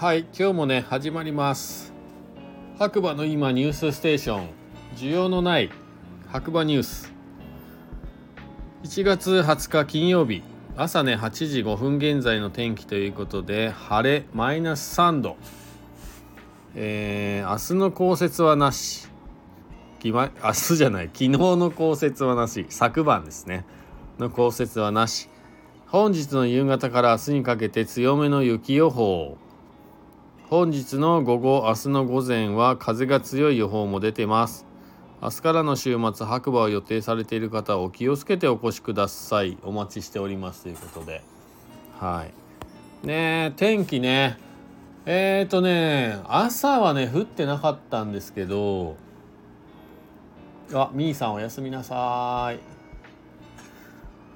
はい今日もね始まります。白馬の今ニュースステーション。需要のない白馬ニュース。1月20日金曜日。朝ね8時5分現在の天気ということで晴れマイナス3度。えー、明日の降雪はなし。明日じゃない。昨日の降雪はなし。昨晩ですね。の降雪はなし。本日の夕方から明日にかけて強めの雪予報。本日の午後明日の午前は風が強い予報も出てます。明日からの週末白馬を予定されている方はお気をつけてお越しください。お待ちしておりますということで。はい。ね天気ね。えっ、ー、とね朝はね降ってなかったんですけどあみーさんおやすみなさい。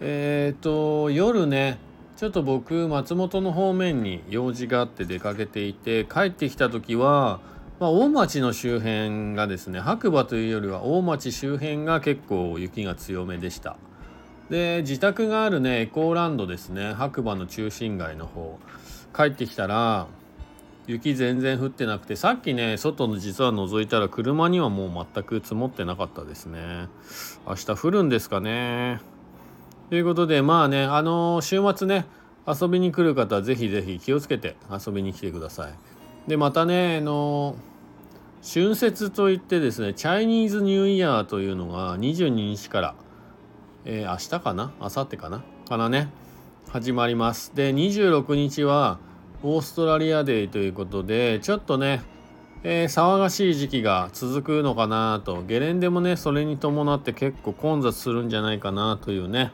えっ、ー、と夜ねちょっと僕松本の方面に用事があって出かけていて帰ってきた時は、まあ、大町の周辺がですね白馬というよりは大町周辺が結構雪が強めでした。で自宅があるねエコーランドですね白馬の中心街の方。帰ってきたら雪全然降ってなくてさっきね外の実は覗いたら車にはもう全く積もってなかったですね。明日降るんですかね。ということでまあねあの週末ね遊びに来る方はぜひぜひ気をつけて遊びに来てください。でまたねあの春節といってですねチャイニーズニューイヤーというのが22日から、えー、明日かな？明後日かな？かなね始まります。で26日はオーストラリアデーということでちょっとねえー、騒がしい時期が続くのかなとゲレンデもねそれに伴って結構混雑するんじゃないかなというね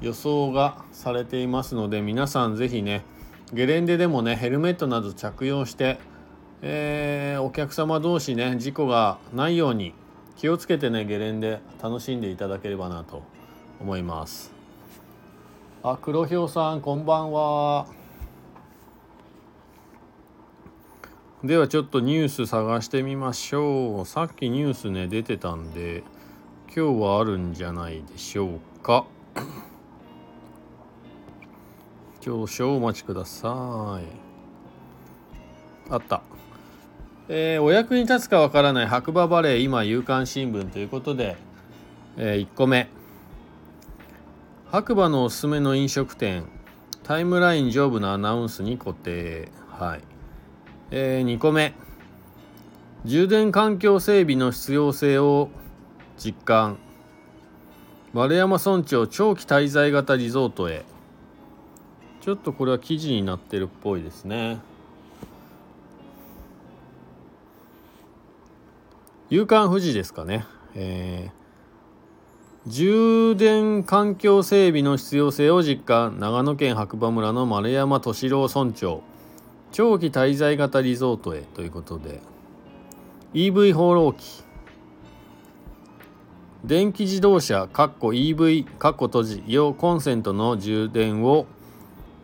予想がされていますので皆さん是非ねゲレンデでもねヘルメットなど着用して、えー、お客様同士ね事故がないように気をつけてねゲレンデ楽しんでいただければなと思います。あ黒ひょうさんこんばんは。ではちょっとニュース探してみましょう。さっきニュースね出てたんで今日はあるんじゃないでしょうか。少々お待ちください。あった。えー、お役に立つかわからない白馬バレー今夕刊新聞ということで、えー、1個目。白馬のおすすめの飲食店タイムライン上部のアナウンスに固定。はい、えー、2個目。充電環境整備の必要性を実感。丸山村長長期滞在型リゾートへ。ちょっとこれは記事になってるっぽいですね。夕刊富士ですかね、えー、充電環境整備の必要性を実感。長野県白馬村の丸山敏郎村長。長期滞在型リゾートへということで。EV 放浪機電気自動車 EV 閉じ。用コンセントの充電を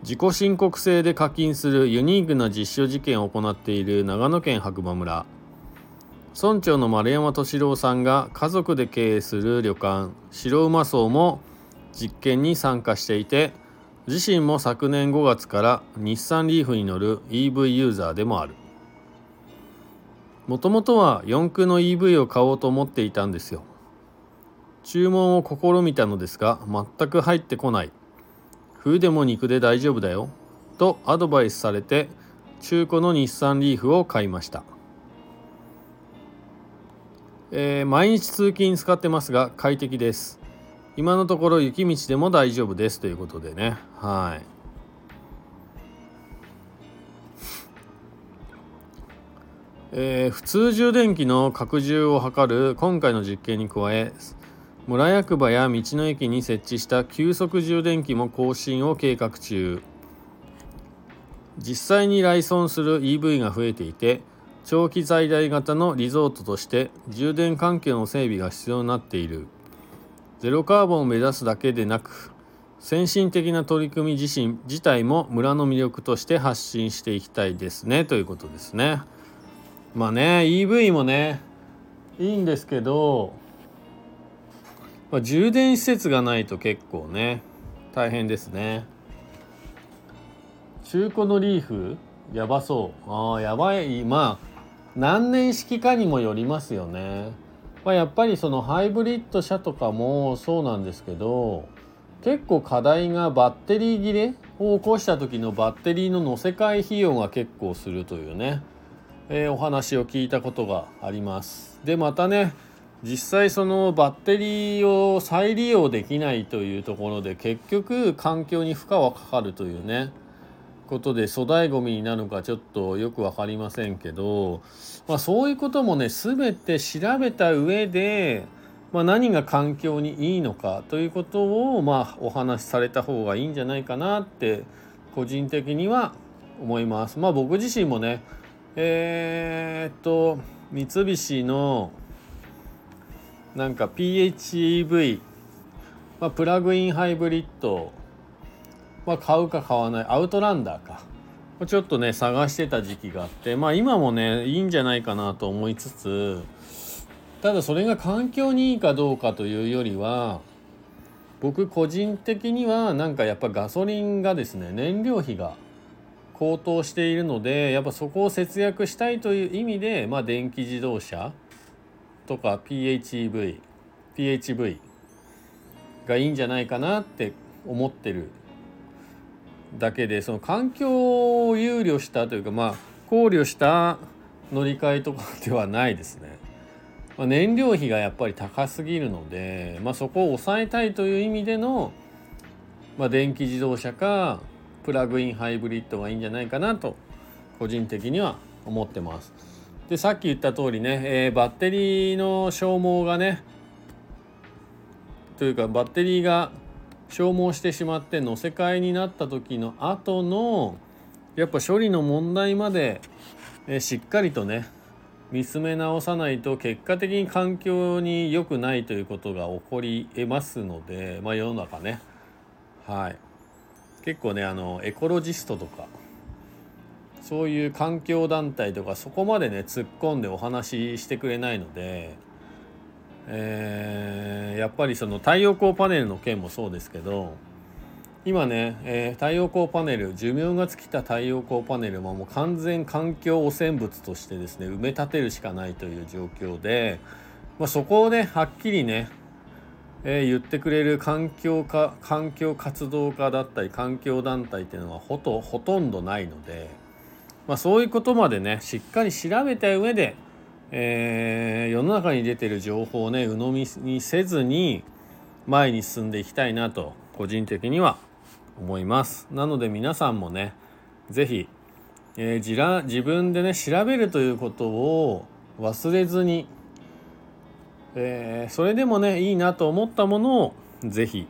自己申告制で課金するユニークな実証実験を行っている長野県白馬村。村長の丸山敏郎さんが家族で経営する旅館。白馬荘も実験に参加していて自身も昨年5月から日産リーフに乗る EV ユーザーでもある。もともとは四駆の EV を買おうと思っていたんですよ。注文を試みたのですが全く入ってこない。冬でも肉で大丈夫だよ。とアドバイスされて中古の日産リーフを買いました、えー、毎日通勤使ってますが快適です。今のところ雪道でも大丈夫です。ということでね。はい。えー、普通充電器の拡充を図る今回の実験に加え村役場や道の駅に設置した急速充電器も更新を計画中。実際に来村する EV が増えていて長期在来型のリゾートとして充電環境の整備が必要になっている。ゼロカーボンを目指すだけでなく先進的な取り組み自身自体も村の魅力として発信していきたいですね。ということですね。まあね EV もねいいんですけどまあ、充電施設がないと結構ね大変ですね。中古のリーフ？やばそう。ああやばい。まあ何年式かにもよりますよね、まあ、やっぱりそのハイブリッド車とかもそうなんですけど結構課題がバッテリー切れを起こした時のバッテリーの乗せ替え費用が結構するというね、えー、お話を聞いたことがあります。でまたね実際そのバッテリーを再利用できないというところで結局環境に負荷はかかるというねことで粗大ごみになるかちょっとよく分かりませんけど、まあ、そういうこともね全て調べた上でまあ、何が環境にいいのかということをまあお話しされた方がいいんじゃないかなって個人的には思います。まあ僕自身もねえー、っと三菱のなんか PHEV、まあ、プラグインハイブリッド、ま、買うか買わないアウトランダーか。ちょっとね探してた時期があってまあ今もねいいんじゃないかなと思いつつただそれが環境にいいかどうかというよりは僕個人的にはなんかやっぱガソリンがですね燃料費が高騰しているのでやっぱそこを節約したいという意味で、まあ、電気自動車とか PHEV PHV がいいんじゃないかなって思ってるだけでその環境を憂慮したというかまあ考慮した乗り換えとかではないですね。まあ、燃料費がやっぱり高すぎるので、まあ、そこを抑えたいという意味での、まあ、電気自動車かプラグインハイブリッドがいいんじゃないかなと個人的には思ってます。でさっき言った通りね、えー、バッテリーの消耗がねというかバッテリーが消耗してしまって乗せ替えになった時の後のやっぱ処理の問題まで、えー、しっかりとね見つめ直さないと結果的に環境に良くないということが起こりえますので、まあ、世の中ね。はい。結構ねあのエコロジストとかそういう環境団体とかそこまでね突っ込んでお話ししてくれないので、えー、やっぱりその太陽光パネルの件もそうですけど今ね、えー、太陽光パネル寿命が尽きた太陽光パネルももう完全環境汚染物としてですね埋め立てるしかないという状況で、まあ、そこをねはっきりね、えー、言ってくれる環境か環境活動家だったり環境団体っていうのはほとほとんどないので、まあ、そういうことまでねしっかり調べた上で、えー、世の中に出てる情報をね鵜呑みにせずに前に進んでいきたいなと個人的には思います。なので皆さんもね是非、えー、自分でね調べるということを忘れずに、えー、それでもねいいなと思ったものを是非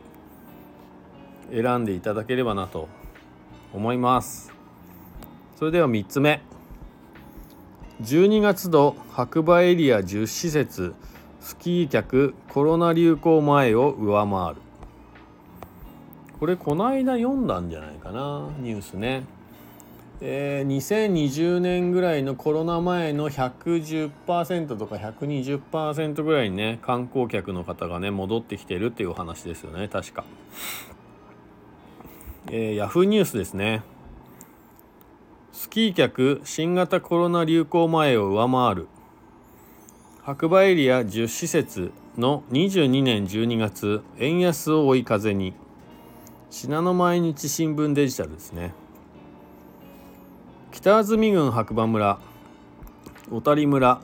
選んでいただければなと思います。それでは3つ目12月度白馬エリア10施設スキー客コロナ流行前を上回るこれこの間読んだんじゃないかなニュースね。えー、2020年ぐらいのコロナ前の110%とか120%ぐらいにね観光客の方がね戻ってきてるっていうお話ですよね確か。えー、ヤフーニュースですね。スキー客新型コロナ流行前を上回る。白馬エリア10施設の22年12月円安を追い風に。信濃毎日新聞デジタルですね。北安住郡白馬村小谷村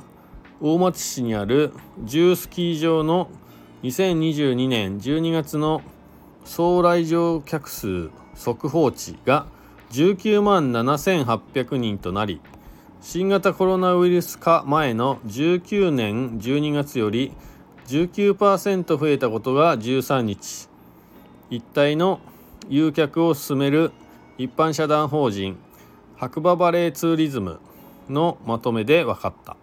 大町市にある重スキー場の2022年12月の総来場客数速報値が19万7800人となり新型コロナウイルス化前の19年12月より19%増えたことが13日。一体の誘客を進める一般社団法人白馬バレーツーリズムのまとめで分かった。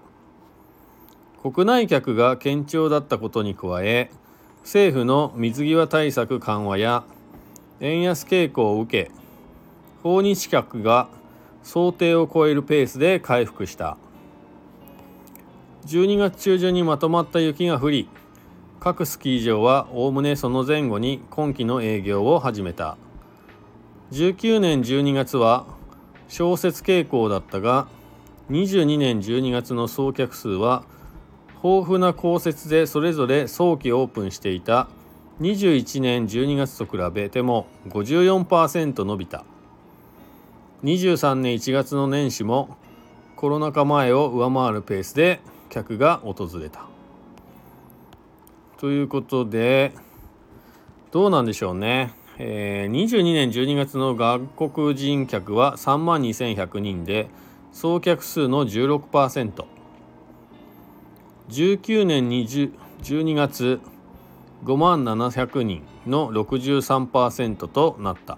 国内客が堅調だったことに加え政府の水際対策緩和や円安傾向を受け訪日客が想定を超えるペースで回復した。12月中旬にまとまった雪が降り各スキー場はおおむねその前後に今季の営業を始めた。19年12月は小説傾向だったが22年12月の送客数は豊富な降雪でそれぞれ早期オープンしていた。21年12月と比べても54%伸びた。23年1月の年始もコロナ禍前を上回るペースで客が訪れた。ということでどうなんでしょうね、えー、22年12月の外国人客は3万2100人で送客数の 16%19 年20 12月5万700人の63%となった。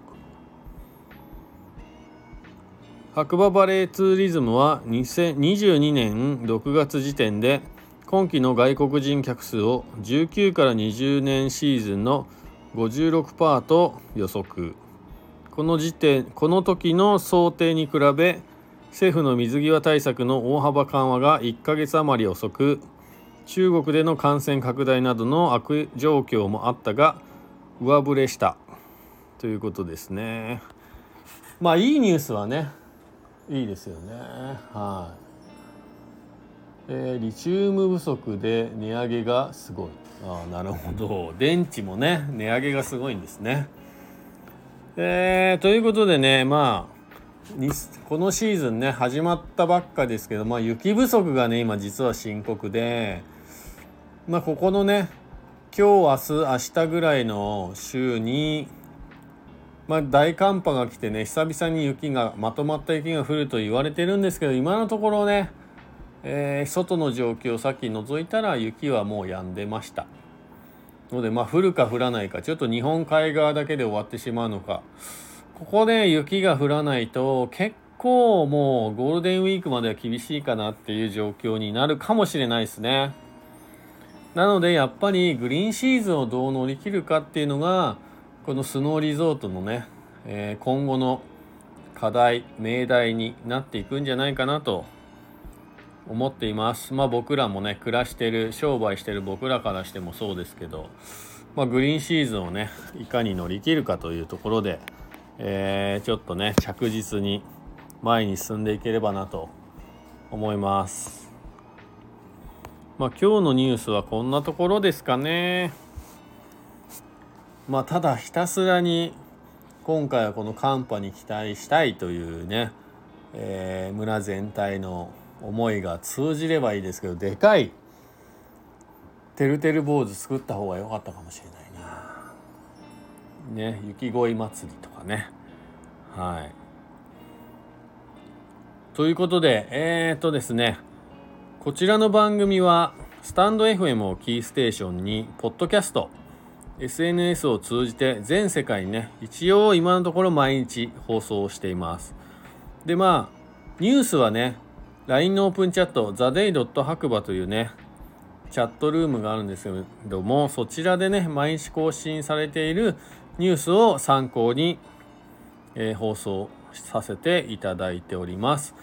白馬バレーツーリズムは2022年6月時点で今期の外国人客数を19から20年シーズンの56%と予測。この時点この時の想定に比べ政府の水際対策の大幅緩和が1ヶ月余り遅く中国での感染拡大などの悪状況もあったが上振れしたということですね。まあいいニュースはねいいですよね。はい、えー、リチウム不足で値上げがすごい。あなるほど。電池もね値上げがすごいんですね。えー、ということでねまあこのシーズンね始まったばっかですけど、まあ、雪不足がね今実は深刻でまあここのね今日明日明日ぐらいの週にまあ、大寒波が来てね久々に雪がまとまった雪が降ると言われてるんですけど今のところね、えー、外の状況をさっき覗いたら雪はもう止んでました。のでまあ降るか降らないかちょっと日本海側だけで終わってしまうのか。ここで雪が降らないと結構もうゴールデンウィークまでは厳しいかなっていう状況になるかもしれないですね。なのでやっぱりグリーンシーズンをどう乗り切るかっていうのがこのスノーリゾートのね、えー、今後の課題命題になっていくんじゃないかなと思っています。まあ僕らもね暮らしてる商売してる僕らからしてもそうですけど、まあ、グリーンシーズンをねいかに乗り切るかというところで、えー、ちょっとね着実に前に進んでいければなと思います。まあ今日のニュースはこんなところですかね。まあただひたすらに今回はこの寒波に期待したいというね、えー、村全体の思いが通じればいいですけどでかいてるてる坊主作った方が良かったかもしれないな。ね雪恋祭りとかねはい。ということでえー、っとですねこちらの番組はスタンド FM をキーステーションにポッドキャスト SNS を通じて全世界にね一応今のところ毎日放送していますでまあニュースはね LINE のオープンチャット TheDay. 白馬というねチャットルームがあるんですけどもそちらでね毎日更新されているニュースを参考に、えー、放送させていただいております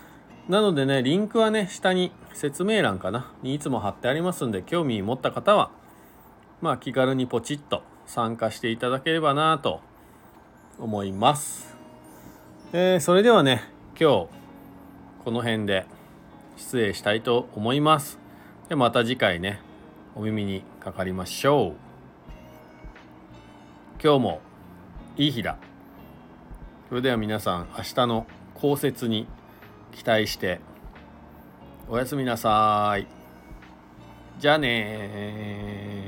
なのでねリンクはね下に説明欄かなにいつも貼ってありますんで興味持った方はまあ気軽にポチッと参加していただければなと思います。えー、それではね今日この辺で失礼したいと思います。でまた次回ねお耳にかかりましょう。今日もいい日だ。それでは皆さん明日の降雪に期待しておやすみなさい。じゃあね